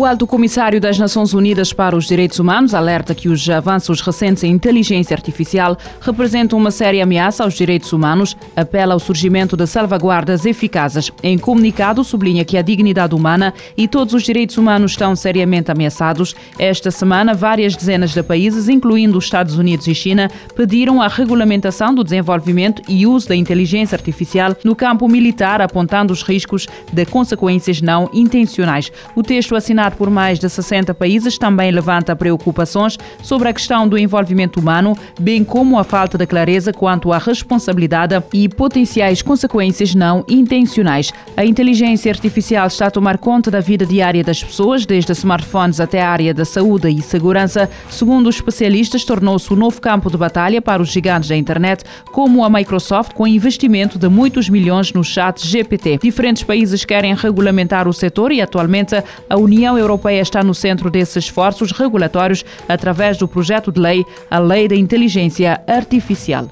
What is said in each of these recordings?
O Alto Comissário das Nações Unidas para os Direitos Humanos alerta que os avanços recentes em inteligência artificial representam uma séria ameaça aos direitos humanos, apela ao surgimento de salvaguardas eficazes. Em comunicado, sublinha que a dignidade humana e todos os direitos humanos estão seriamente ameaçados. Esta semana, várias dezenas de países, incluindo os Estados Unidos e China, pediram a regulamentação do desenvolvimento e uso da inteligência artificial no campo militar, apontando os riscos de consequências não intencionais. O texto assinado por mais de 60 países, também levanta preocupações sobre a questão do envolvimento humano, bem como a falta de clareza quanto à responsabilidade e potenciais consequências não intencionais. A inteligência artificial está a tomar conta da vida diária das pessoas, desde smartphones até a área da saúde e segurança. Segundo os especialistas, tornou-se um novo campo de batalha para os gigantes da internet, como a Microsoft, com investimento de muitos milhões no chat GPT. Diferentes países querem regulamentar o setor e, atualmente, a União Europeia está no centro desses esforços regulatórios através do projeto de lei, a Lei da Inteligência Artificial.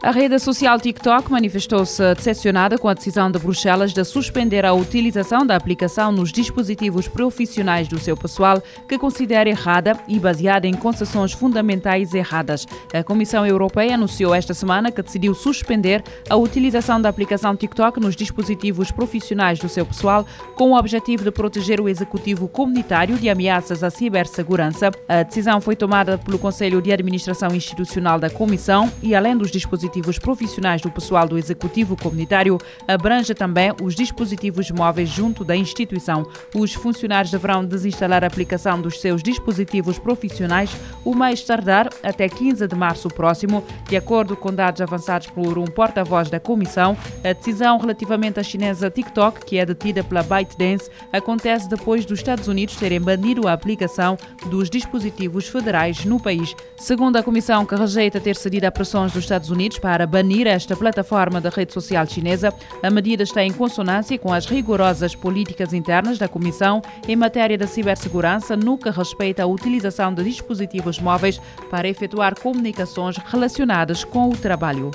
A rede social TikTok manifestou-se decepcionada com a decisão de Bruxelas de suspender a utilização da aplicação nos dispositivos profissionais do seu pessoal, que considera errada e baseada em concessões fundamentais erradas. A Comissão Europeia anunciou esta semana que decidiu suspender a utilização da aplicação TikTok nos dispositivos profissionais do seu pessoal, com o objetivo de proteger o executivo comunitário de ameaças à cibersegurança. A decisão foi tomada pelo Conselho de Administração Institucional da Comissão e, além dos dispositivos dispositivos profissionais do pessoal do Executivo Comunitário abrange também os dispositivos móveis junto da instituição. Os funcionários deverão desinstalar a aplicação dos seus dispositivos profissionais o mais tardar até 15 de março próximo, de acordo com dados avançados por um porta-voz da Comissão. A decisão relativamente à chinesa TikTok, que é detida pela ByteDance, acontece depois dos Estados Unidos terem banido a aplicação dos dispositivos federais no país. Segundo a Comissão, que rejeita ter cedido a pressões dos Estados Unidos, para banir esta plataforma da rede social chinesa. A medida está em consonância com as rigorosas políticas internas da Comissão em matéria de cibersegurança no que respeita à utilização de dispositivos móveis para efetuar comunicações relacionadas com o trabalho.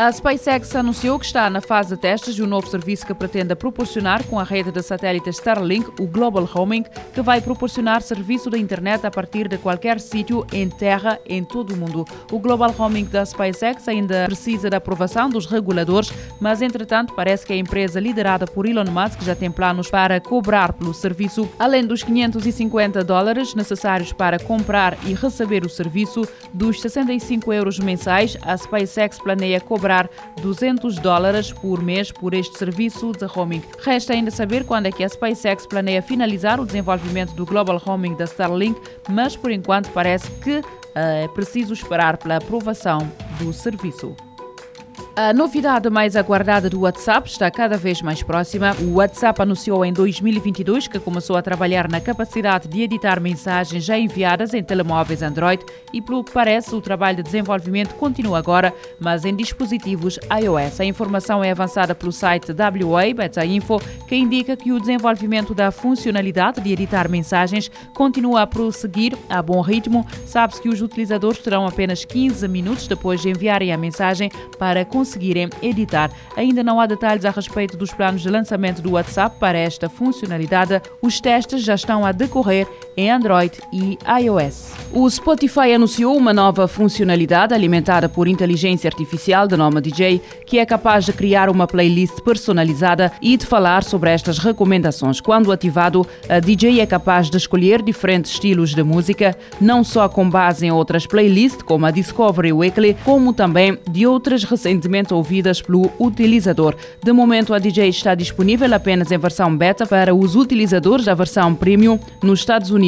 A SpaceX anunciou que está na fase de testes de um novo serviço que pretende proporcionar com a rede de satélites Starlink, o Global Homing, que vai proporcionar serviço de internet a partir de qualquer sítio em terra em todo o mundo. O Global Homing da SpaceX ainda precisa da aprovação dos reguladores, mas entretanto parece que a empresa liderada por Elon Musk já tem planos para cobrar pelo serviço, além dos 550 dólares necessários para comprar e receber o serviço, dos 65 euros mensais, a SpaceX planeia cobrar cobrar 200 dólares por mês por este serviço de roaming. Resta ainda saber quando é que a SpaceX planeia finalizar o desenvolvimento do Global Roaming da Starlink, mas por enquanto parece que uh, é preciso esperar pela aprovação do serviço. A novidade mais aguardada do WhatsApp está cada vez mais próxima. O WhatsApp anunciou em 2022 que começou a trabalhar na capacidade de editar mensagens já enviadas em telemóveis Android e, pelo que parece, o trabalho de desenvolvimento continua agora, mas em dispositivos iOS. A informação é avançada pelo site WA Beta Info, que indica que o desenvolvimento da funcionalidade de editar mensagens continua a prosseguir a bom ritmo. Sabe-se que os utilizadores terão apenas 15 minutos depois de enviarem a mensagem para conseguir conseguirem editar. Ainda não há detalhes a respeito dos planos de lançamento do WhatsApp para esta funcionalidade. Os testes já estão a decorrer em Android e iOS. O Spotify anunciou uma nova funcionalidade alimentada por inteligência artificial de nome DJ, que é capaz de criar uma playlist personalizada e de falar sobre estas recomendações. Quando ativado, a DJ é capaz de escolher diferentes estilos de música, não só com base em outras playlists, como a Discovery Weekly, como também de outras recentemente ouvidas pelo utilizador. De momento, a DJ está disponível apenas em versão beta para os utilizadores da versão premium nos Estados Unidos